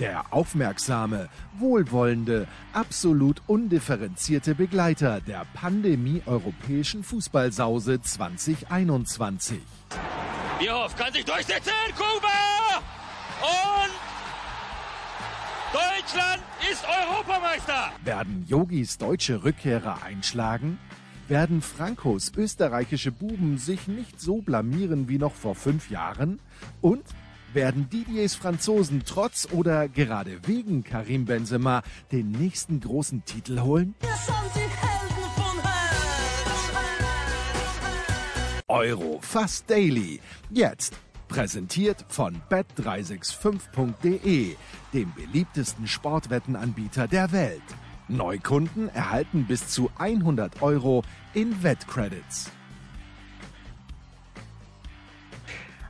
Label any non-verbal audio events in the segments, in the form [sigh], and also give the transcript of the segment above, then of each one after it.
Der aufmerksame, wohlwollende, absolut undifferenzierte Begleiter der Pandemie-europäischen Fußballsause 2021. Bierhoff kann sich durchsetzen, Kuba! Und Deutschland ist Europameister! Werden Yogis deutsche Rückkehrer einschlagen? Werden Frankos österreichische Buben sich nicht so blamieren wie noch vor fünf Jahren? Und werden Didiers Franzosen trotz oder gerade wegen Karim Benzema den nächsten großen Titel holen? Euro fast daily. Jetzt präsentiert von bet365.de, dem beliebtesten Sportwettenanbieter der Welt. Neukunden erhalten bis zu 100 Euro in Wettcredits.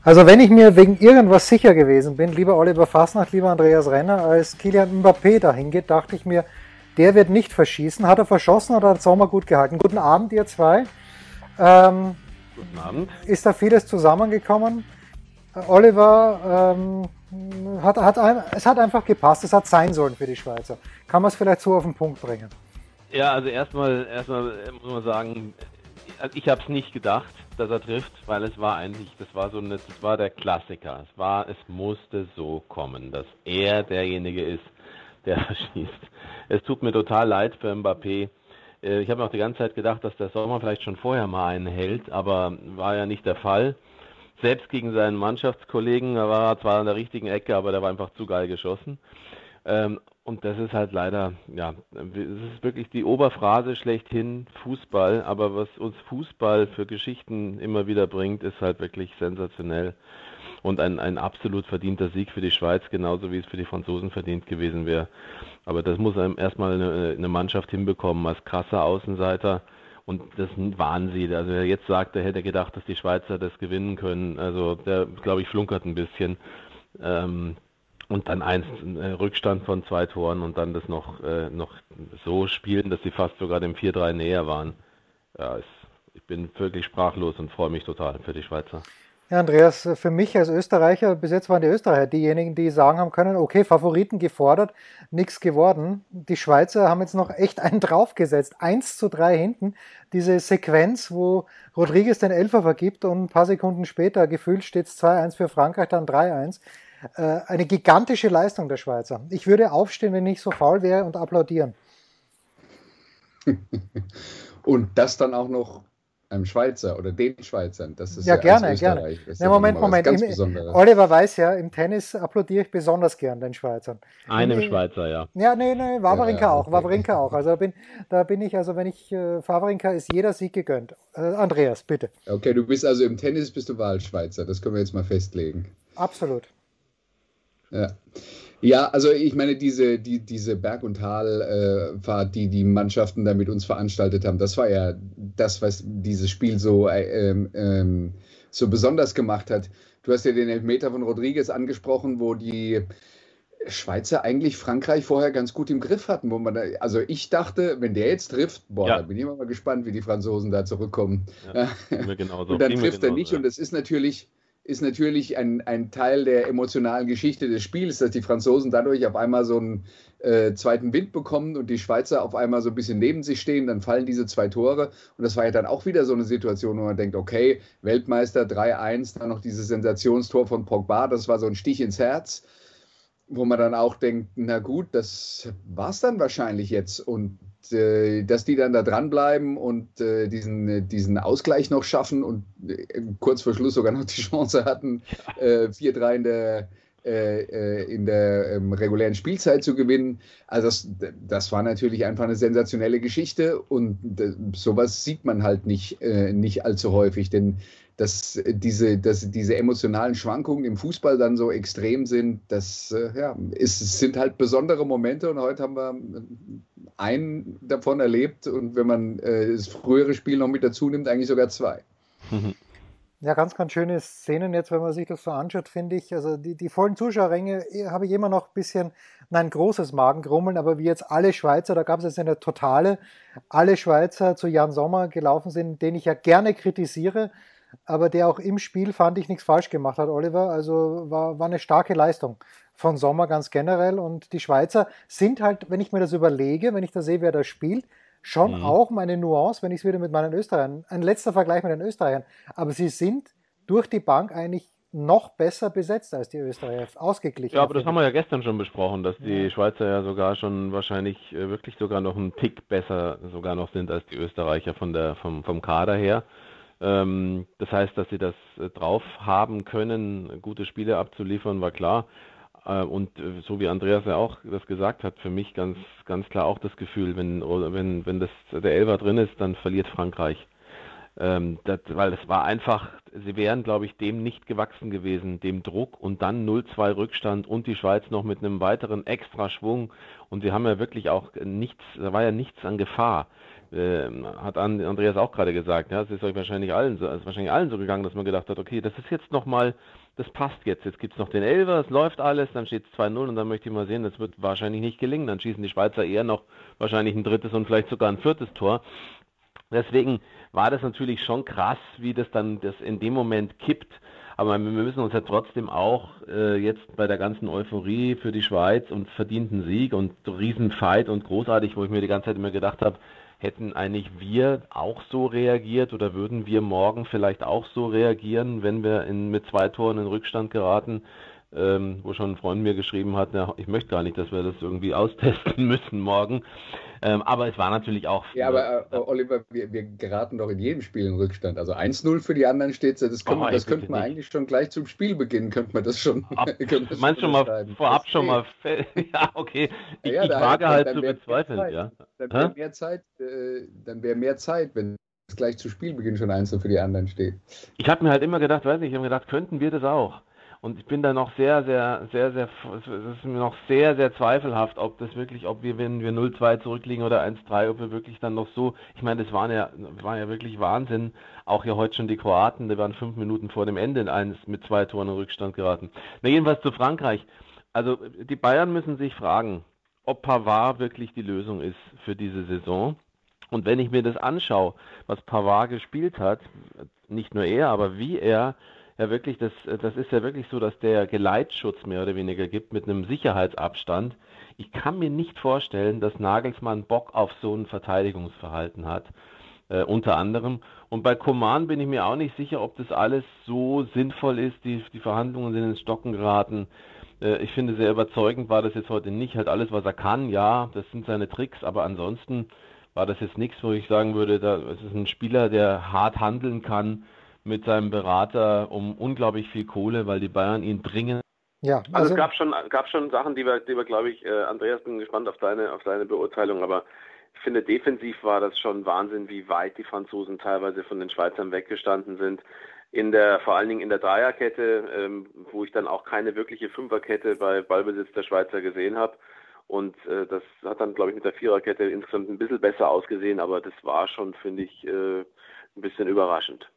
Also wenn ich mir wegen irgendwas sicher gewesen bin, lieber Oliver Fasnacht, lieber Andreas Renner, als Kilian Mbappé dahin geht, dachte ich mir, der wird nicht verschießen. Hat er verschossen oder hat Sommer gut gehalten? Guten Abend, ihr zwei. Ähm, Guten Abend. Ist da vieles zusammengekommen? Oliver, ähm, hat, hat, es hat einfach gepasst, es hat sein sollen für die Schweizer. Kann man es vielleicht so auf den Punkt bringen? Ja, also erstmal, erstmal muss man sagen, also ich habe es nicht gedacht dass er trifft, weil es war eigentlich, das war so eine, das war der Klassiker. Es war, es musste so kommen, dass er derjenige ist, der [laughs] schießt. Es tut mir total leid für Mbappé. Äh, ich habe auch die ganze Zeit gedacht, dass der Sommer vielleicht schon vorher mal einen hält, aber war ja nicht der Fall. Selbst gegen seinen Mannschaftskollegen, er war zwar an der richtigen Ecke, aber der war einfach zu geil geschossen. Ähm, und das ist halt leider, ja, es ist wirklich die Oberphrase schlechthin Fußball, aber was uns Fußball für Geschichten immer wieder bringt, ist halt wirklich sensationell und ein, ein absolut verdienter Sieg für die Schweiz, genauso wie es für die Franzosen verdient gewesen wäre. Aber das muss einem erstmal eine, eine Mannschaft hinbekommen als krasser Außenseiter. Und das waren sie. Also wer jetzt sagt, der hätte gedacht, dass die Schweizer das gewinnen können. Also der, glaube ich, flunkert ein bisschen. Ähm, und dann eins äh, Rückstand von zwei Toren und dann das noch, äh, noch so spielen, dass sie fast sogar dem 4-3 näher waren. Ja, es, ich bin wirklich sprachlos und freue mich total für die Schweizer. Ja, Andreas, für mich als Österreicher, bis jetzt waren die Österreicher diejenigen, die sagen haben können, okay, Favoriten gefordert, nichts geworden. Die Schweizer haben jetzt noch echt einen draufgesetzt. 1 zu 3 hinten. Diese Sequenz, wo Rodriguez den Elfer vergibt und ein paar Sekunden später gefühlt steht es 2-1 für Frankreich, dann 3-1. Äh, eine gigantische Leistung der Schweizer. Ich würde aufstehen, wenn ich so faul wäre und applaudieren. [laughs] und das dann auch noch einem Schweizer oder den Schweizern. Das ist ja, ja gerne, gerne. Ja, Moment, Moment. Im, Oliver weiß ja, im Tennis applaudiere ich besonders gern den Schweizern. Einem Im, Schweizer, ja. Ja, nee, nee, Wawrinka ja, auch, okay. Wawrinka auch. Also da bin, da bin ich, also wenn ich, äh, Wawrinka ist jeder Sieg gegönnt. Äh, Andreas, bitte. Okay, du bist also im Tennis bist du Wahlschweizer, das können wir jetzt mal festlegen. Absolut. Ja. Ja, also ich meine, diese, die, diese Berg- und Talfahrt, die die Mannschaften da mit uns veranstaltet haben, das war ja das, was dieses Spiel so, äh, ähm, ähm, so besonders gemacht hat. Du hast ja den Elfmeter von Rodriguez angesprochen, wo die Schweizer eigentlich Frankreich vorher ganz gut im Griff hatten. Wo man da, also ich dachte, wenn der jetzt trifft, boah, ja. da bin ich mal gespannt, wie die Franzosen da zurückkommen. Ja, [laughs] und dann trifft er nicht ja. und es ist natürlich ist natürlich ein, ein Teil der emotionalen Geschichte des Spiels, dass die Franzosen dadurch auf einmal so einen äh, zweiten Wind bekommen und die Schweizer auf einmal so ein bisschen neben sich stehen, dann fallen diese zwei Tore. Und das war ja dann auch wieder so eine Situation, wo man denkt, okay, Weltmeister 3-1, dann noch dieses Sensationstor von Pogba, das war so ein Stich ins Herz, wo man dann auch denkt, na gut, das war es dann wahrscheinlich jetzt. Und äh, dass die dann da dranbleiben und äh, diesen, diesen Ausgleich noch schaffen und äh, kurz vor Schluss sogar noch die Chance hatten, äh, 4-3 in der, äh, äh, in der ähm, regulären Spielzeit zu gewinnen. Also das, das war natürlich einfach eine sensationelle Geschichte und äh, sowas sieht man halt nicht, äh, nicht allzu häufig, denn dass diese, dass diese emotionalen Schwankungen im Fußball dann so extrem sind, das äh, ja, ist, sind halt besondere Momente und heute haben wir einen davon erlebt und wenn man äh, das frühere Spiel noch mit dazu nimmt, eigentlich sogar zwei. Ja, ganz, ganz schöne Szenen jetzt, wenn man sich das so anschaut, finde ich. Also die, die vollen Zuschauerränge eh, habe ich immer noch ein bisschen, nein, großes Magengrummeln, aber wie jetzt alle Schweizer, da gab es jetzt eine totale, alle Schweizer zu Jan Sommer gelaufen sind, den ich ja gerne kritisiere, aber der auch im Spiel, fand ich, nichts falsch gemacht hat, Oliver. Also war, war eine starke Leistung von Sommer ganz generell. Und die Schweizer sind halt, wenn ich mir das überlege, wenn ich da sehe, wer da spielt, schon mhm. auch meine Nuance, wenn ich es wieder mit meinen Österreichern, ein letzter Vergleich mit den Österreichern, aber sie sind durch die Bank eigentlich noch besser besetzt als die Österreicher, ausgeglichen. Ja, aber das haben wir ja gestern schon besprochen, dass die ja. Schweizer ja sogar schon wahrscheinlich äh, wirklich sogar noch einen Tick besser sogar noch sind als die Österreicher von der, vom, vom Kader her. Ähm, das heißt, dass sie das äh, drauf haben können, gute Spiele abzuliefern, war klar. Äh, und äh, so wie Andreas ja auch das gesagt hat, für mich ganz, ganz klar auch das Gefühl, wenn, wenn, wenn das, der Elfer drin ist, dann verliert Frankreich. Ähm, das, weil es war einfach, sie wären, glaube ich, dem nicht gewachsen gewesen, dem Druck und dann 0-2 Rückstand und die Schweiz noch mit einem weiteren extra Schwung. Und sie haben ja wirklich auch nichts, da war ja nichts an Gefahr. Äh, hat Andreas auch gerade gesagt, ja, es ist euch wahrscheinlich allen so, ist wahrscheinlich allen so gegangen, dass man gedacht hat, okay, das ist jetzt nochmal das passt jetzt. Jetzt gibt es noch den Elfer, es läuft alles, dann steht es 2-0 und dann möchte ich mal sehen, das wird wahrscheinlich nicht gelingen. Dann schießen die Schweizer eher noch wahrscheinlich ein drittes und vielleicht sogar ein viertes Tor. Deswegen war das natürlich schon krass, wie das dann das in dem Moment kippt. Aber wir müssen uns ja trotzdem auch äh, jetzt bei der ganzen Euphorie für die Schweiz und verdienten Sieg und Riesenfight und großartig, wo ich mir die ganze Zeit immer gedacht habe, hätten eigentlich wir auch so reagiert oder würden wir morgen vielleicht auch so reagieren, wenn wir in, mit zwei Toren in Rückstand geraten? Ähm, wo schon ein Freund mir geschrieben hat, na, ich möchte gar nicht, dass wir das irgendwie [laughs] austesten müssen morgen. Ähm, aber es war natürlich auch. Ja, aber äh, Oliver, wir, wir, geraten doch in jedem Spiel in Rückstand. Also 1-0 für die anderen steht Das, können, oh, das könnte man eigentlich schon gleich zum Spielbeginn, könnte man das schon. Ab, [laughs] das meinst schon mal vorab schon mal. [laughs] ja, okay. Ich, ja, ich wage halt zu bezweifeln, ja. Dann wäre mehr Zeit, äh, dann wäre mehr Zeit, wenn es gleich zu Spielbeginn schon 1 für die anderen steht. Ich habe mir halt immer gedacht, weiß nicht, ich habe mir gedacht, könnten wir das auch? Und ich bin da noch sehr, sehr, sehr, sehr, es ist mir noch sehr, sehr zweifelhaft, ob das wirklich, ob wir, wenn wir 0-2 zurückliegen oder 1-3, ob wir wirklich dann noch so, ich meine, das waren ja, war ja wirklich Wahnsinn. Auch ja heute schon die Kroaten, die waren fünf Minuten vor dem Ende in eins mit zwei Toren in Rückstand geraten. Na, jedenfalls zu Frankreich. Also, die Bayern müssen sich fragen, ob Pavard wirklich die Lösung ist für diese Saison. Und wenn ich mir das anschaue, was Pavard gespielt hat, nicht nur er, aber wie er ja wirklich, das, das ist ja wirklich so, dass der Geleitschutz mehr oder weniger gibt mit einem Sicherheitsabstand. Ich kann mir nicht vorstellen, dass Nagelsmann Bock auf so ein Verteidigungsverhalten hat. Äh, unter anderem. Und bei Koman bin ich mir auch nicht sicher, ob das alles so sinnvoll ist. Die, die Verhandlungen sind ins Stocken geraten. Äh, ich finde, sehr überzeugend war das jetzt heute nicht. Halt alles, was er kann, ja, das sind seine Tricks, aber ansonsten war das jetzt nichts, wo ich sagen würde, da, es ist ein Spieler, der hart handeln kann mit seinem Berater um unglaublich viel Kohle, weil die Bayern ihn bringen. Ja, also, also es gab schon, gab schon Sachen, die wir, die wir glaube ich, äh, Andreas, bin gespannt auf deine, auf deine Beurteilung, aber ich finde, defensiv war das schon Wahnsinn, wie weit die Franzosen teilweise von den Schweizern weggestanden sind. In der, vor allen Dingen in der Dreierkette, ähm, wo ich dann auch keine wirkliche Fünferkette bei Ballbesitz der Schweizer gesehen habe. Und äh, das hat dann, glaube ich, mit der Viererkette insgesamt ein bisschen besser ausgesehen, aber das war schon, finde ich, äh, ein bisschen überraschend.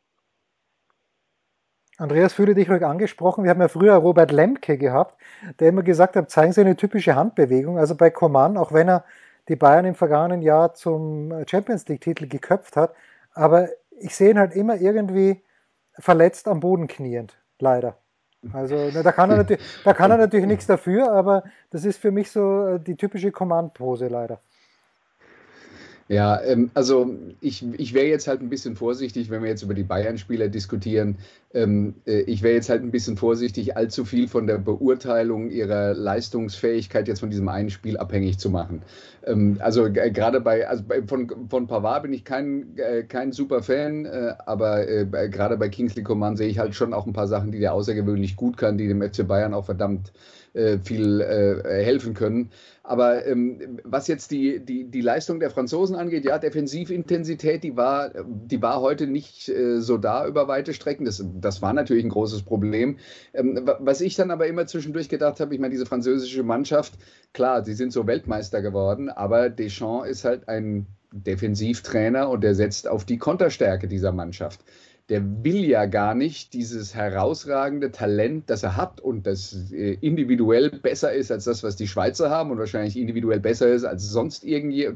Andreas, fühle dich ruhig angesprochen. Wir haben ja früher Robert Lemke gehabt, der immer gesagt hat, zeigen Sie eine typische Handbewegung. Also bei Coman, auch wenn er die Bayern im vergangenen Jahr zum Champions League-Titel geköpft hat, aber ich sehe ihn halt immer irgendwie verletzt am Boden kniend, leider. Also da, kann er natürlich, da kann er natürlich nichts dafür, aber das ist für mich so äh, die typische Command-Pose leider. Ja, ähm, also ich, ich wäre jetzt halt ein bisschen vorsichtig, wenn wir jetzt über die Bayern-Spieler diskutieren. Ähm, äh, ich wäre jetzt halt ein bisschen vorsichtig, allzu viel von der Beurteilung ihrer Leistungsfähigkeit jetzt von diesem einen Spiel abhängig zu machen. Ähm, also gerade bei, also bei, von, von Pavard bin ich kein, äh, kein super Fan, äh, aber äh, gerade bei Kingsley Coman sehe ich halt schon auch ein paar Sachen, die der außergewöhnlich gut kann, die dem FC Bayern auch verdammt äh, viel äh, helfen können. Aber ähm, was jetzt die, die, die Leistung der Franzosen angeht, ja, Defensivintensität, die war, die war heute nicht äh, so da über weite Strecken. Das, das war natürlich ein großes Problem. Ähm, was ich dann aber immer zwischendurch gedacht habe, ich meine, diese französische Mannschaft, klar, sie sind so Weltmeister geworden, aber Deschamps ist halt ein Defensivtrainer und der setzt auf die Konterstärke dieser Mannschaft der will ja gar nicht dieses herausragende Talent, das er hat und das äh, individuell besser ist als das, was die Schweizer haben und wahrscheinlich individuell besser ist als sonst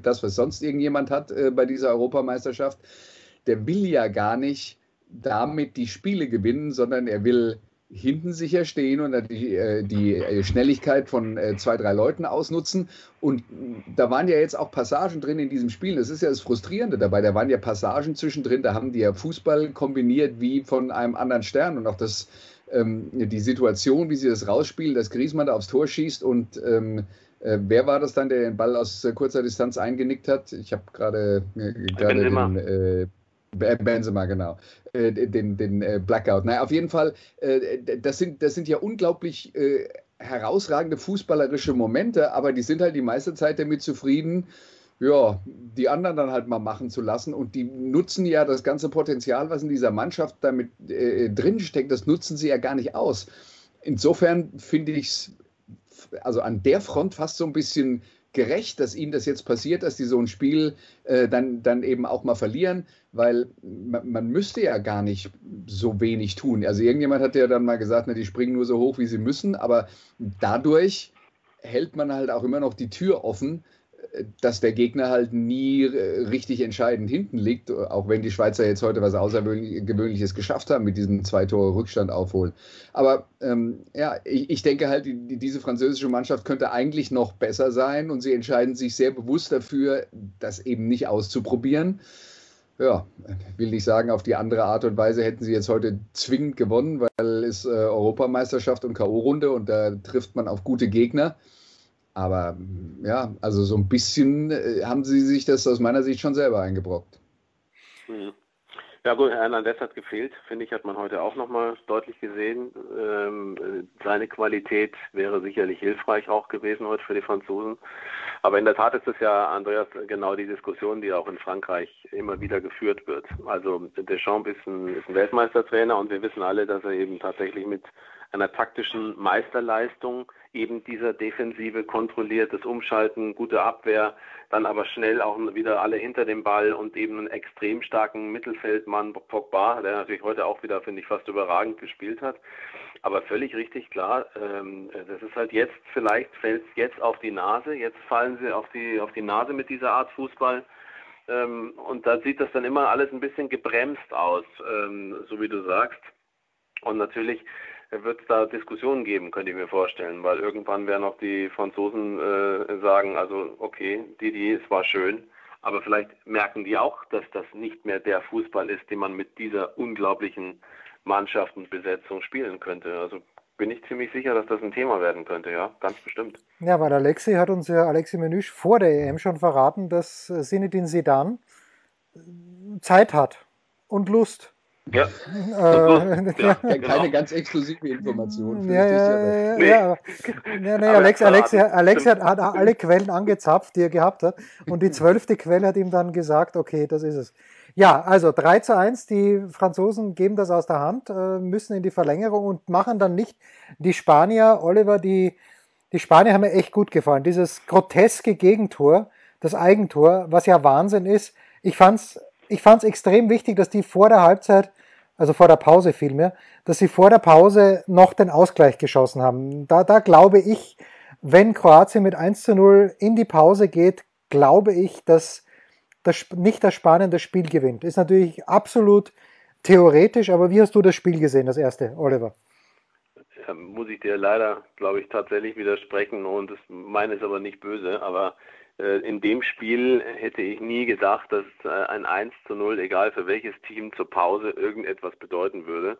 das, was sonst irgendjemand hat äh, bei dieser Europameisterschaft. Der will ja gar nicht damit die Spiele gewinnen, sondern er will hinten sicher stehen und die, äh, die äh, Schnelligkeit von äh, zwei, drei Leuten ausnutzen. Und da waren ja jetzt auch Passagen drin in diesem Spiel. Das ist ja das Frustrierende dabei. Da waren ja Passagen zwischendrin, da haben die ja Fußball kombiniert wie von einem anderen Stern. Und auch das, ähm, die Situation, wie sie das rausspielen, dass Griezmann da aufs Tor schießt und ähm, äh, wer war das dann, der den Ball aus kurzer Distanz eingenickt hat? Ich habe gerade äh, den äh, Benzema, genau. Äh, den, den äh, Blackout. Naja, auf jeden Fall, äh, das, sind, das sind ja unglaublich herausragende fußballerische Momente, aber die sind halt die meiste Zeit damit zufrieden, ja, die anderen dann halt mal machen zu lassen. Und die nutzen ja das ganze Potenzial, was in dieser Mannschaft damit drinsteckt, das nutzen sie ja gar nicht aus. Insofern finde ich es also an der Front fast so ein bisschen gerecht, dass ihnen das jetzt passiert, dass die so ein Spiel äh, dann, dann eben auch mal verlieren, weil man, man, müsste ja gar nicht so wenig tun. Also irgendjemand hat ja dann mal gesagt, na, die springen nur so hoch, wie sie müssen, aber dadurch hält man halt auch immer noch die Tür offen, dass der Gegner halt nie äh, richtig entscheidend hinten liegt, auch wenn die Schweizer jetzt heute was Außergewöhnliches geschafft haben mit diesem zwei Tore Rückstand aufholen. Aber ähm, ja, ich, ich, denke halt, die, diese französische Mannschaft könnte eigentlich noch besser sein und sie entscheiden sich sehr bewusst dafür, das eben nicht auszuprobieren. Ja, will nicht sagen, auf die andere Art und Weise hätten sie jetzt heute zwingend gewonnen, weil es äh, Europameisterschaft und K.O.-Runde und da trifft man auf gute Gegner. Aber ja, also so ein bisschen äh, haben sie sich das aus meiner Sicht schon selber eingebrockt. Mhm. Ja gut, Hernandez hat gefehlt, finde ich, hat man heute auch nochmal deutlich gesehen. Ähm, seine Qualität wäre sicherlich hilfreich auch gewesen heute für die Franzosen. Aber in der Tat ist es ja, Andreas, genau die Diskussion, die auch in Frankreich immer wieder geführt wird. Also Deschamps ist ein, ist ein Weltmeistertrainer und wir wissen alle, dass er eben tatsächlich mit einer taktischen Meisterleistung eben dieser Defensive kontrolliertes Umschalten, gute Abwehr, dann aber schnell auch wieder alle hinter dem Ball und eben einen extrem starken Mittelfeldmann Pogba, der natürlich heute auch wieder, finde ich, fast überragend gespielt hat. Aber völlig richtig klar, ähm, das ist halt jetzt, vielleicht fällt es jetzt auf die Nase, jetzt fallen sie auf die, auf die Nase mit dieser Art Fußball. Ähm, und da sieht das dann immer alles ein bisschen gebremst aus, ähm, so wie du sagst. Und natürlich wird es da Diskussionen geben, könnte ich mir vorstellen, weil irgendwann werden auch die Franzosen äh, sagen, also okay, Didi, es war schön, aber vielleicht merken die auch, dass das nicht mehr der Fußball ist, den man mit dieser unglaublichen Mannschaftenbesetzung spielen könnte. Also bin ich ziemlich sicher, dass das ein Thema werden könnte, ja, ganz bestimmt. Ja, weil Alexi hat uns ja, Alexi Menüsch vor der EM schon verraten, dass Sinedin Sidan Zeit hat und Lust ja. Äh, [laughs] ja, genau. Keine ganz exklusive Information. Ja, ja, ja, ja. Nee, nee, Alex, Alex, Alex hat, hat alle Quellen angezapft, die er gehabt hat. Und die zwölfte Quelle hat ihm dann gesagt, okay, das ist es. Ja, also 3 zu 1, die Franzosen geben das aus der Hand, äh, müssen in die Verlängerung und machen dann nicht die Spanier, Oliver, die, die Spanier haben mir echt gut gefallen. Dieses groteske Gegentor, das Eigentor, was ja Wahnsinn ist. Ich fand's ich fand es extrem wichtig, dass die vor der Halbzeit, also vor der Pause vielmehr, dass sie vor der Pause noch den Ausgleich geschossen haben. Da, da glaube ich, wenn Kroatien mit 1 zu 0 in die Pause geht, glaube ich, dass das, nicht das Spanien das Spiel gewinnt. Ist natürlich absolut theoretisch, aber wie hast du das Spiel gesehen, das erste, Oliver? Ja, muss ich dir leider, glaube ich, tatsächlich widersprechen und das meine ist aber nicht böse, aber in dem Spiel hätte ich nie gedacht, dass äh, ein 1 zu 0, egal für welches Team zur Pause, irgendetwas bedeuten würde.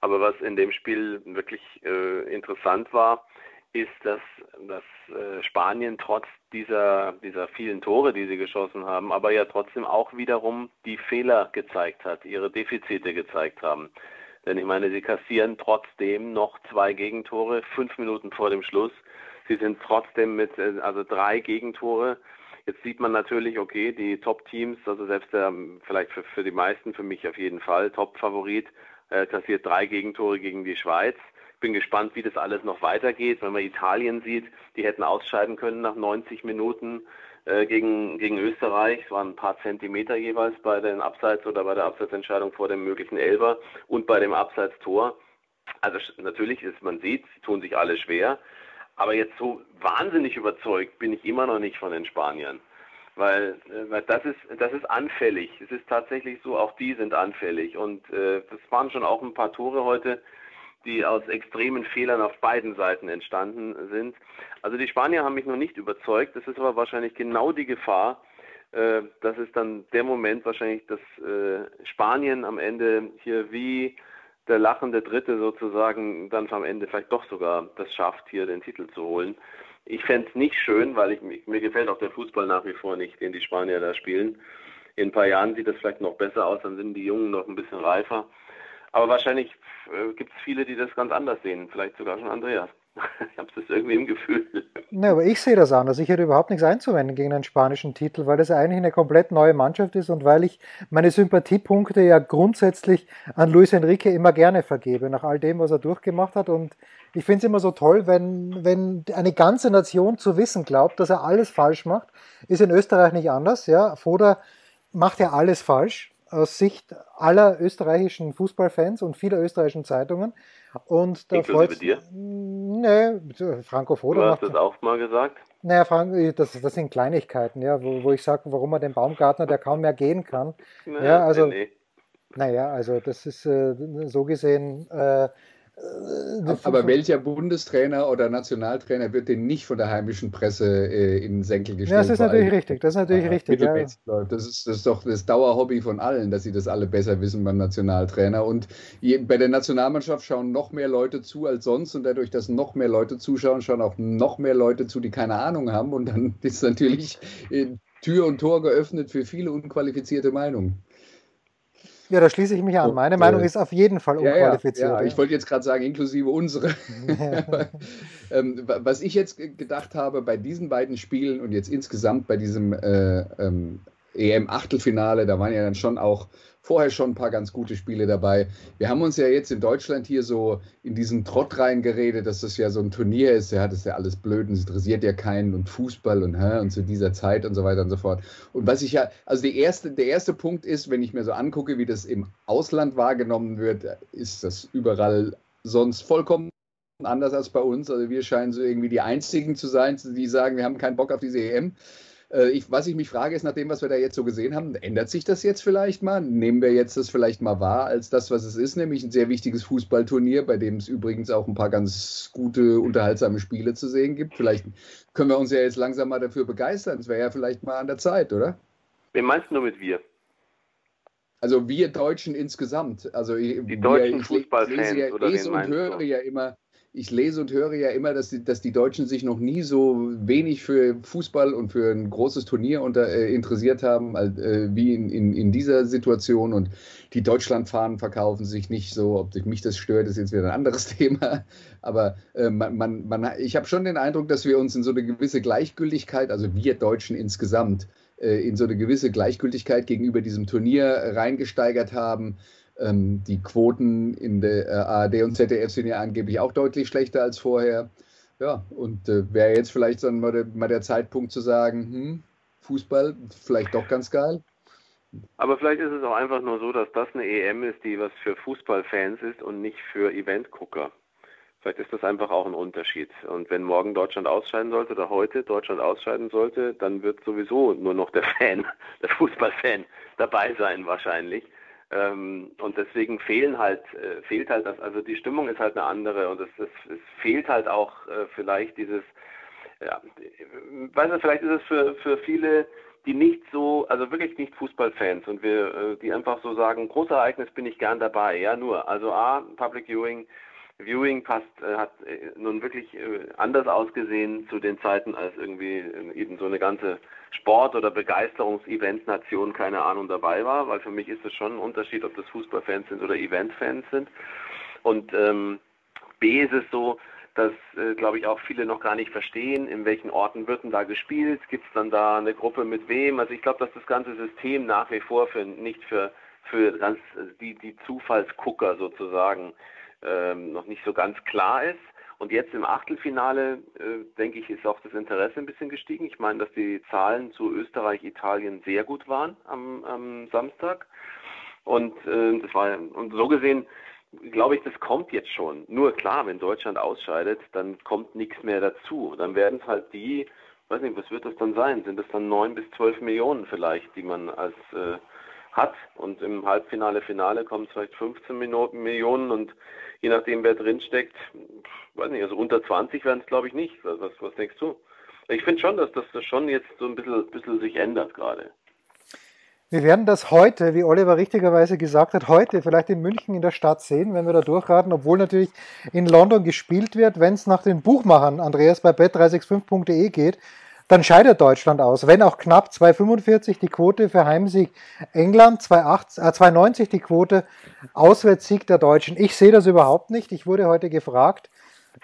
Aber was in dem Spiel wirklich äh, interessant war, ist, dass, dass äh, Spanien trotz dieser, dieser vielen Tore, die sie geschossen haben, aber ja trotzdem auch wiederum die Fehler gezeigt hat, ihre Defizite gezeigt haben. Denn ich meine, sie kassieren trotzdem noch zwei Gegentore, fünf Minuten vor dem Schluss. Sie sind trotzdem mit, äh, also drei Gegentore. Jetzt sieht man natürlich, okay, die Top-Teams, also selbst der, vielleicht für, für die meisten, für mich auf jeden Fall, Top-Favorit, äh, kassiert drei Gegentore gegen die Schweiz. Bin gespannt, wie das alles noch weitergeht. Wenn man Italien sieht, die hätten ausscheiden können nach 90 Minuten äh, gegen, gegen Österreich. Es waren ein paar Zentimeter jeweils bei den Abseits- oder bei der Abseitsentscheidung vor dem möglichen Elber und bei dem Abseitstor. Also natürlich ist, man sieht, sie tun sich alle schwer. Aber jetzt so wahnsinnig überzeugt bin ich immer noch nicht von den Spaniern. Weil, äh, weil das ist das ist anfällig. Es ist tatsächlich so, auch die sind anfällig. Und äh, das waren schon auch ein paar Tore heute, die aus extremen Fehlern auf beiden Seiten entstanden sind. Also die Spanier haben mich noch nicht überzeugt. Das ist aber wahrscheinlich genau die Gefahr, äh, dass es dann der Moment wahrscheinlich, dass äh, Spanien am Ende hier wie der lachende Dritte sozusagen dann am Ende vielleicht doch sogar das schafft, hier den Titel zu holen. Ich fände es nicht schön, weil ich, mir gefällt auch der Fußball nach wie vor nicht, den die Spanier da spielen. In ein paar Jahren sieht das vielleicht noch besser aus, dann sind die Jungen noch ein bisschen reifer. Aber wahrscheinlich äh, gibt es viele, die das ganz anders sehen, vielleicht sogar schon Andreas. [laughs] Ich habe es irgendwie im Gefühl. Ne, aber ich sehe das anders. Ich hätte überhaupt nichts einzuwenden gegen einen spanischen Titel, weil das eigentlich eine komplett neue Mannschaft ist und weil ich meine Sympathiepunkte ja grundsätzlich an Luis Enrique immer gerne vergebe, nach all dem, was er durchgemacht hat. Und ich finde es immer so toll, wenn, wenn eine ganze Nation zu wissen glaubt, dass er alles falsch macht. Ist in Österreich nicht anders. Ja, Foda macht ja alles falsch aus Sicht aller österreichischen Fußballfans und vieler österreichischen Zeitungen. Und da freut dir? Nee, Franco Foda. Du hast das auch mal gesagt? Naja, Frank, das, das sind Kleinigkeiten, ja, wo, wo ich sage, warum er den Baumgartner, der kaum mehr gehen kann. [laughs] Na, ja, also, nee, nee. naja, also das ist äh, so gesehen äh, aber welcher Bundestrainer oder Nationaltrainer wird denn nicht von der heimischen Presse äh, in Senkel gestellt? Ja, das ist natürlich richtig. Das ist natürlich ja, richtig. Ja. Das, ist, das ist doch das Dauerhobby von allen, dass sie das alle besser wissen beim Nationaltrainer. Und bei der Nationalmannschaft schauen noch mehr Leute zu als sonst und dadurch, dass noch mehr Leute zuschauen, schauen auch noch mehr Leute zu, die keine Ahnung haben. Und dann [laughs] ist natürlich äh, Tür und Tor geöffnet für viele unqualifizierte Meinungen. Ja, da schließe ich mich an. Meine und, Meinung äh, ist auf jeden Fall unqualifiziert. Ja, ja, ja. ich wollte jetzt gerade sagen, inklusive unsere. [laughs] ähm, was ich jetzt gedacht habe bei diesen beiden Spielen und jetzt insgesamt bei diesem äh, ähm, EM-Achtelfinale, da waren ja dann schon auch vorher schon ein paar ganz gute Spiele dabei. Wir haben uns ja jetzt in Deutschland hier so in diesen Trott reingeredet, dass das ja so ein Turnier ist. Ja, das ist ja alles blöd und es interessiert ja keinen und Fußball und, und zu dieser Zeit und so weiter und so fort. Und was ich ja, also die erste, der erste Punkt ist, wenn ich mir so angucke, wie das im Ausland wahrgenommen wird, ist das überall sonst vollkommen anders als bei uns. Also wir scheinen so irgendwie die Einzigen zu sein, die sagen, wir haben keinen Bock auf diese EM. Äh, ich, was ich mich frage, ist, nach dem, was wir da jetzt so gesehen haben, ändert sich das jetzt vielleicht mal? Nehmen wir jetzt das vielleicht mal wahr als das, was es ist, nämlich ein sehr wichtiges Fußballturnier, bei dem es übrigens auch ein paar ganz gute, unterhaltsame Spiele zu sehen gibt. Vielleicht können wir uns ja jetzt langsam mal dafür begeistern. Es wäre ja vielleicht mal an der Zeit, oder? Wen meinst du nur mit wir? Also wir Deutschen insgesamt. Also die deutschen Fußballfans ja, oder lese und höre ja immer, ich lese und höre ja immer, dass die, dass die Deutschen sich noch nie so wenig für Fußball und für ein großes Turnier unter, äh, interessiert haben äh, wie in, in, in, dieser Situation. Und die Deutschlandfahnen verkaufen sich nicht so. Ob mich das stört, ist jetzt wieder ein anderes [laughs] Thema. Aber äh, man, man, man, ich habe schon den Eindruck, dass wir uns in so eine gewisse Gleichgültigkeit, also wir Deutschen insgesamt, äh, in so eine gewisse Gleichgültigkeit gegenüber diesem Turnier reingesteigert haben ähm, die Quoten in der äh, ARD und ZDF sind ja angeblich auch deutlich schlechter als vorher. Ja, und äh, wäre jetzt vielleicht dann mal der, mal der Zeitpunkt zu sagen, hm, Fußball, vielleicht doch ganz geil. Aber vielleicht ist es auch einfach nur so, dass das eine EM ist, die was für Fußballfans ist und nicht für Eventgucker. Vielleicht ist das einfach auch ein Unterschied. Und wenn morgen Deutschland ausscheiden sollte oder heute Deutschland ausscheiden sollte, dann wird sowieso nur noch der [laughs] Fan, der Fußballfan dabei sein wahrscheinlich. Ähm, und deswegen fehlen halt, äh, fehlt halt das, also die Stimmung ist halt eine andere und es, es, es fehlt halt auch äh, vielleicht dieses ja, weiß nicht, vielleicht ist es für, für viele, die nicht so, also wirklich nicht Fußballfans und wir, äh, die einfach so sagen, Großereignis bin ich gern dabei, ja nur. Also A, Public Viewing, Viewing passt, äh, hat äh, nun wirklich äh, anders ausgesehen zu den Zeiten, als irgendwie eben so eine ganze Sport- oder Begeisterungsevent-Nation, keine Ahnung, dabei war, weil für mich ist es schon ein Unterschied, ob das Fußballfans sind oder Eventfans sind. Und ähm, B ist es so, dass, äh, glaube ich, auch viele noch gar nicht verstehen, in welchen Orten wird denn da gespielt, gibt es dann da eine Gruppe mit wem. Also ich glaube, dass das ganze System nach wie vor für nicht für, für ganz die, die Zufallsgucker sozusagen ähm, noch nicht so ganz klar ist. Und jetzt im Achtelfinale, äh, denke ich, ist auch das Interesse ein bisschen gestiegen. Ich meine, dass die Zahlen zu Österreich, Italien sehr gut waren am, am Samstag. Und äh, das war und so gesehen glaube ich, das kommt jetzt schon. Nur klar, wenn Deutschland ausscheidet, dann kommt nichts mehr dazu. Dann werden es halt die, weiß nicht, was wird das dann sein? Sind es dann neun bis zwölf Millionen vielleicht, die man als äh, hat? Und im Halbfinale, Finale kommen es vielleicht 15 Minuten, Millionen und je nachdem, wer drinsteckt, weiß nicht, also unter 20 werden es glaube ich nicht. Was, was, denkst du? Ich finde schon, dass das schon jetzt so ein bisschen, bisschen sich ändert gerade. Wir werden das heute, wie Oliver richtigerweise gesagt hat, heute vielleicht in München in der Stadt sehen, wenn wir da durchraten, obwohl natürlich in London gespielt wird. Wenn es nach den Buchmachern, Andreas, bei bet365.de geht, dann scheidet Deutschland aus. Wenn auch knapp 2,45 die Quote für Heimsieg England, 2,90 äh, die Quote Auswärtssieg der Deutschen. Ich sehe das überhaupt nicht. Ich wurde heute gefragt,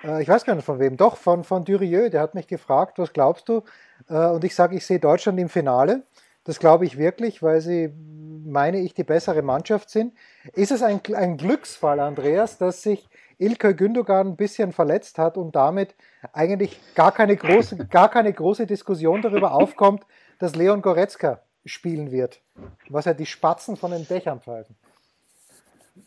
äh, ich weiß gar nicht von wem, doch von, von Durieux, der hat mich gefragt, was glaubst du? Äh, und ich sage, ich sehe Deutschland im Finale. Das glaube ich wirklich, weil sie, meine ich, die bessere Mannschaft sind. Ist es ein, ein Glücksfall, Andreas, dass sich Ilkay Gündogan ein bisschen verletzt hat und damit eigentlich gar keine große, [laughs] gar keine große Diskussion darüber aufkommt, dass Leon Goretzka spielen wird, was ja die Spatzen von den Dächern pfeifen?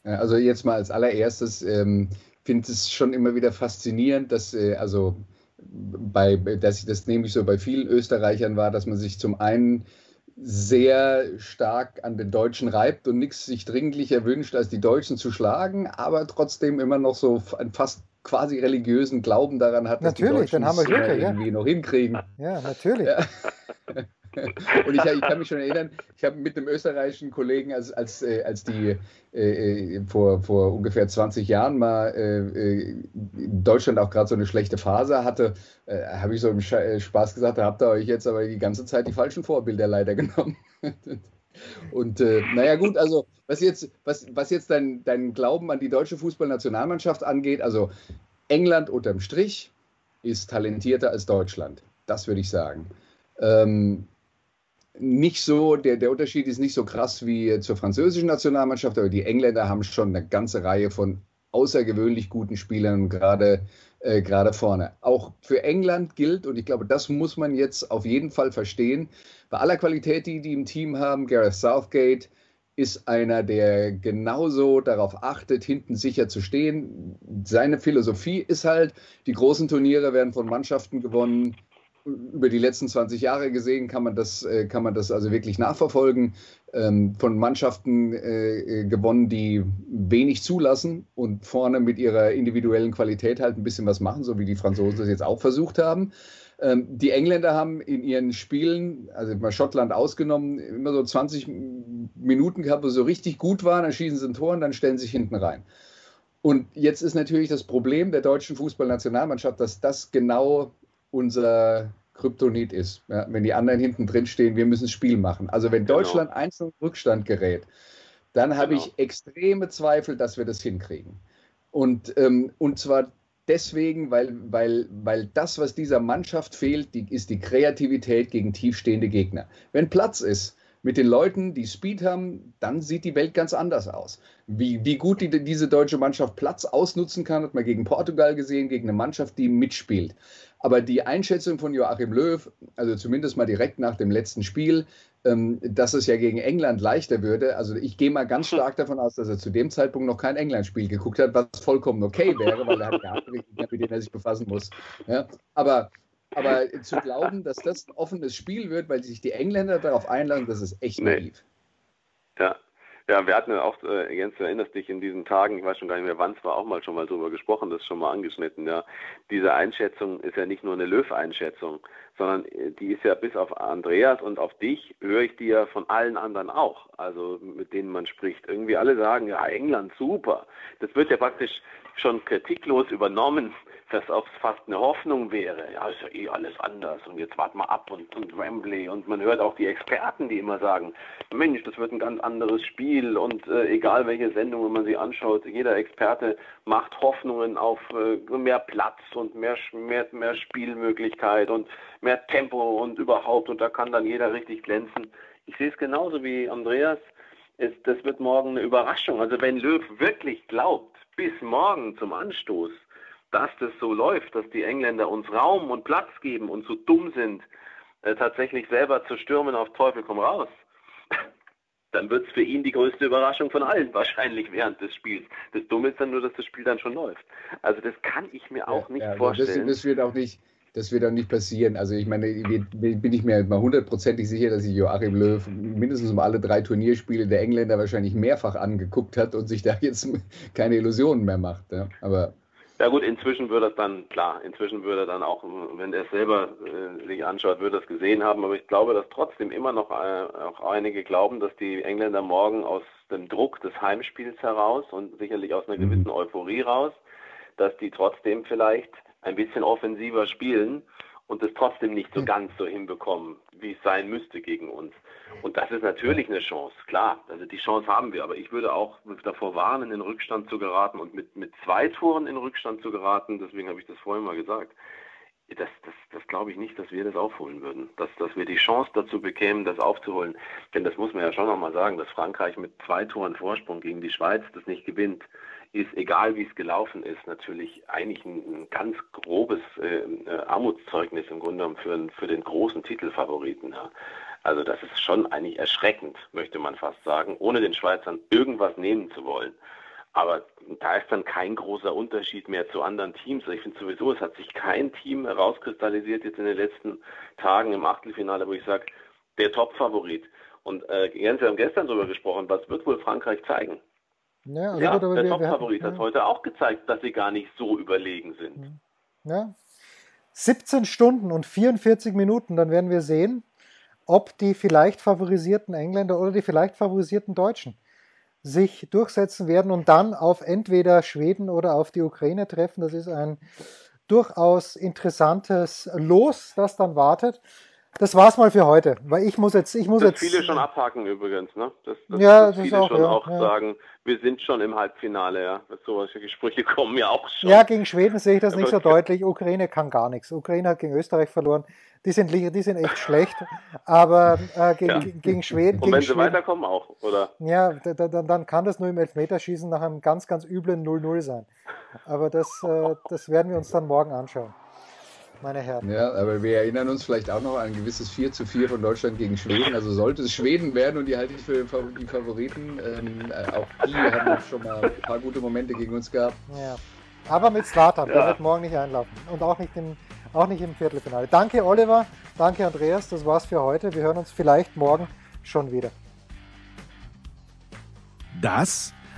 Also jetzt mal als allererstes ähm, finde es schon immer wieder faszinierend, dass äh, also bei, dass ich das nämlich so bei vielen Österreichern war, dass man sich zum einen sehr stark an den Deutschen reibt und nichts sich dringlicher wünscht, als die Deutschen zu schlagen, aber trotzdem immer noch so einen fast quasi religiösen Glauben daran hat, dass natürlich, die Deutschen es irgendwie ja. noch hinkriegen. Ja, natürlich. Ja. [laughs] Und ich, ich, kann mich schon erinnern, ich habe mit einem österreichischen Kollegen, als, als, äh, als die äh, äh vor, vor ungefähr 20 Jahren mal äh, äh Deutschland auch gerade so eine schlechte Phase hatte, äh, habe ich so im Spaß gesagt, da habt ihr euch jetzt aber die ganze Zeit die falschen Vorbilder leider genommen. [laughs] Und äh, naja, gut, also was jetzt, was, was jetzt dein, dein Glauben an die deutsche Fußballnationalmannschaft angeht, also England unterm Strich ist talentierter als Deutschland. Das würde ich sagen. Ähm, nicht so, der, der Unterschied ist nicht so krass wie zur französischen Nationalmannschaft, aber die Engländer haben schon eine ganze Reihe von außergewöhnlich guten Spielern, gerade äh, gerade vorne. Auch für England gilt, und ich glaube, das muss man jetzt auf jeden Fall verstehen, bei aller Qualität, die die im Team haben, Gareth Southgate ist einer, der genauso darauf achtet, hinten sicher zu stehen. Seine Philosophie ist halt, die großen Turniere werden von Mannschaften gewonnen, über die letzten 20 Jahre gesehen kann man das, äh, kann man das also wirklich nachverfolgen. Ähm, von Mannschaften äh, äh, gewonnen, die wenig zulassen und vorne mit ihrer individuellen Qualität halt ein bisschen was machen, so wie die Franzosen das jetzt auch versucht haben. Ähm, die Engländer haben in ihren Spielen, also mal Schottland ausgenommen, immer so 20 Minuten gehabt, wo sie so richtig gut waren, dann schießen sie ein Tor und dann stellen sie sich hinten rein. Und jetzt ist natürlich das Problem der deutschen Fußballnationalmannschaft, dass das genau unser Kryptonit ist. Ja, wenn die anderen hinten drin stehen, wir müssen das Spiel machen. Also wenn genau. Deutschland einzeln Rückstand gerät, dann genau. habe ich extreme Zweifel, dass wir das hinkriegen. Und, ähm, und zwar deswegen, weil, weil, weil das, was dieser Mannschaft fehlt, die, ist die Kreativität gegen tiefstehende Gegner. Wenn Platz ist, mit den Leuten, die Speed haben, dann sieht die Welt ganz anders aus. Wie, wie gut die, diese deutsche Mannschaft Platz ausnutzen kann, hat man gegen Portugal gesehen, gegen eine Mannschaft, die mitspielt. Aber die Einschätzung von Joachim Löw, also zumindest mal direkt nach dem letzten Spiel, ähm, dass es ja gegen England leichter würde. Also ich gehe mal ganz stark davon aus, dass er zu dem Zeitpunkt noch kein England-Spiel geguckt hat, was vollkommen okay wäre, weil er hat ja mit denen er sich befassen muss. Ja, aber aber zu glauben, dass das ein offenes Spiel wird, weil sich die Engländer darauf einladen, das ist echt naiv. Ja. Ja, wir hatten ja auch, äh, Jens, du erinnerst dich in diesen Tagen, ich weiß schon gar nicht mehr wann, es war auch mal schon mal drüber gesprochen, das ist schon mal angeschnitten, ja. Diese Einschätzung ist ja nicht nur eine Löw-Einschätzung, sondern äh, die ist ja bis auf Andreas und auf dich, höre ich die ja von allen anderen auch, also mit denen man spricht. Irgendwie alle sagen, ja, England, super. Das wird ja praktisch schon kritiklos übernommen das auch fast eine Hoffnung wäre. Ja, ist ja eh alles anders und jetzt warten wir ab und, und Wembley und man hört auch die Experten, die immer sagen, Mensch, das wird ein ganz anderes Spiel und äh, egal welche Sendung, man sie anschaut, jeder Experte macht Hoffnungen auf äh, mehr Platz und mehr, mehr, mehr Spielmöglichkeit und mehr Tempo und überhaupt und da kann dann jeder richtig glänzen. Ich sehe es genauso wie Andreas. Es, das wird morgen eine Überraschung. Also wenn Löw wirklich glaubt, bis morgen zum Anstoß, dass das so läuft, dass die Engländer uns Raum und Platz geben und so dumm sind, äh, tatsächlich selber zu stürmen auf Teufel komm raus, dann wird es für ihn die größte Überraschung von allen wahrscheinlich während des Spiels. Das Dumme ist dann nur, dass das Spiel dann schon läuft. Also das kann ich mir auch ja, nicht ja, vorstellen. Das, das, wird auch nicht, das wird auch nicht passieren. Also ich meine, bin ich mir mal hundertprozentig sicher, dass sich Joachim Löw mindestens um alle drei Turnierspiele der Engländer wahrscheinlich mehrfach angeguckt hat und sich da jetzt [laughs] keine Illusionen mehr macht. Ja. Aber ja gut, inzwischen würde das dann, klar, inzwischen würde er dann auch, wenn er es selber äh, sich anschaut, würde er es gesehen haben. Aber ich glaube, dass trotzdem immer noch äh, auch einige glauben, dass die Engländer morgen aus dem Druck des Heimspiels heraus und sicherlich aus einer mhm. gewissen Euphorie raus, dass die trotzdem vielleicht ein bisschen offensiver spielen und es trotzdem nicht so ganz so hinbekommen, wie es sein müsste gegen uns. Und das ist natürlich eine Chance, klar. Also die Chance haben wir, aber ich würde auch davor warnen, in Rückstand zu geraten und mit, mit zwei Toren in Rückstand zu geraten, deswegen habe ich das vorhin mal gesagt. Das, das, das glaube ich nicht, dass wir das aufholen würden. Dass, dass wir die Chance dazu bekämen, das aufzuholen. Denn das muss man ja schon nochmal sagen, dass Frankreich mit zwei Toren Vorsprung gegen die Schweiz das nicht gewinnt ist, egal wie es gelaufen ist, natürlich eigentlich ein, ein ganz grobes äh, äh Armutszeugnis im Grunde genommen für, für den großen Titelfavoriten. Ja. Also das ist schon eigentlich erschreckend, möchte man fast sagen, ohne den Schweizern irgendwas nehmen zu wollen. Aber da ist dann kein großer Unterschied mehr zu anderen Teams. Ich finde sowieso, es hat sich kein Team herauskristallisiert jetzt in den letzten Tagen im Achtelfinale, wo ich sage, der Top-Favorit. Und äh, Jens, wir haben gestern darüber gesprochen, was wird wohl Frankreich zeigen? Ja, also ja gut, der Top-Favorit hat ja. heute auch gezeigt, dass sie gar nicht so überlegen sind. Ja. 17 Stunden und 44 Minuten, dann werden wir sehen, ob die vielleicht favorisierten Engländer oder die vielleicht favorisierten Deutschen sich durchsetzen werden und dann auf entweder Schweden oder auf die Ukraine treffen. Das ist ein durchaus interessantes Los, das dann wartet das war's mal für heute, weil ich muss jetzt, ich muss das jetzt. Viele schon abhaken übrigens, ne? Das, das, ja, das viele auch, schon ja, auch ja. sagen, wir sind schon im Halbfinale, ja. Solche Sprüche [laughs] kommen ja auch schon. Ja, gegen Schweden sehe ich das nicht so [laughs] deutlich. Ukraine kann gar nichts. Ukraine hat gegen Österreich verloren. Die sind, die sind echt schlecht. Aber äh, [laughs] gegen, ja. gegen Schweden. Und wenn sie Schweden, weiterkommen auch, oder? Ja, dann kann das nur im Elfmeterschießen nach einem ganz, ganz üblen 0-0 sein. Aber das, äh, das werden wir uns dann morgen anschauen meine Herren. Ja, aber wir erinnern uns vielleicht auch noch an ein gewisses 4 zu 4 von Deutschland gegen Schweden. Also sollte es Schweden werden und die halte ich für die Favoriten, ähm, äh, auch die haben schon mal ein paar gute Momente gegen uns gehabt. Ja. Aber mit Slatan, ja. der wird morgen nicht einlaufen und auch nicht, im, auch nicht im Viertelfinale. Danke Oliver, danke Andreas, das war's für heute. Wir hören uns vielleicht morgen schon wieder. Das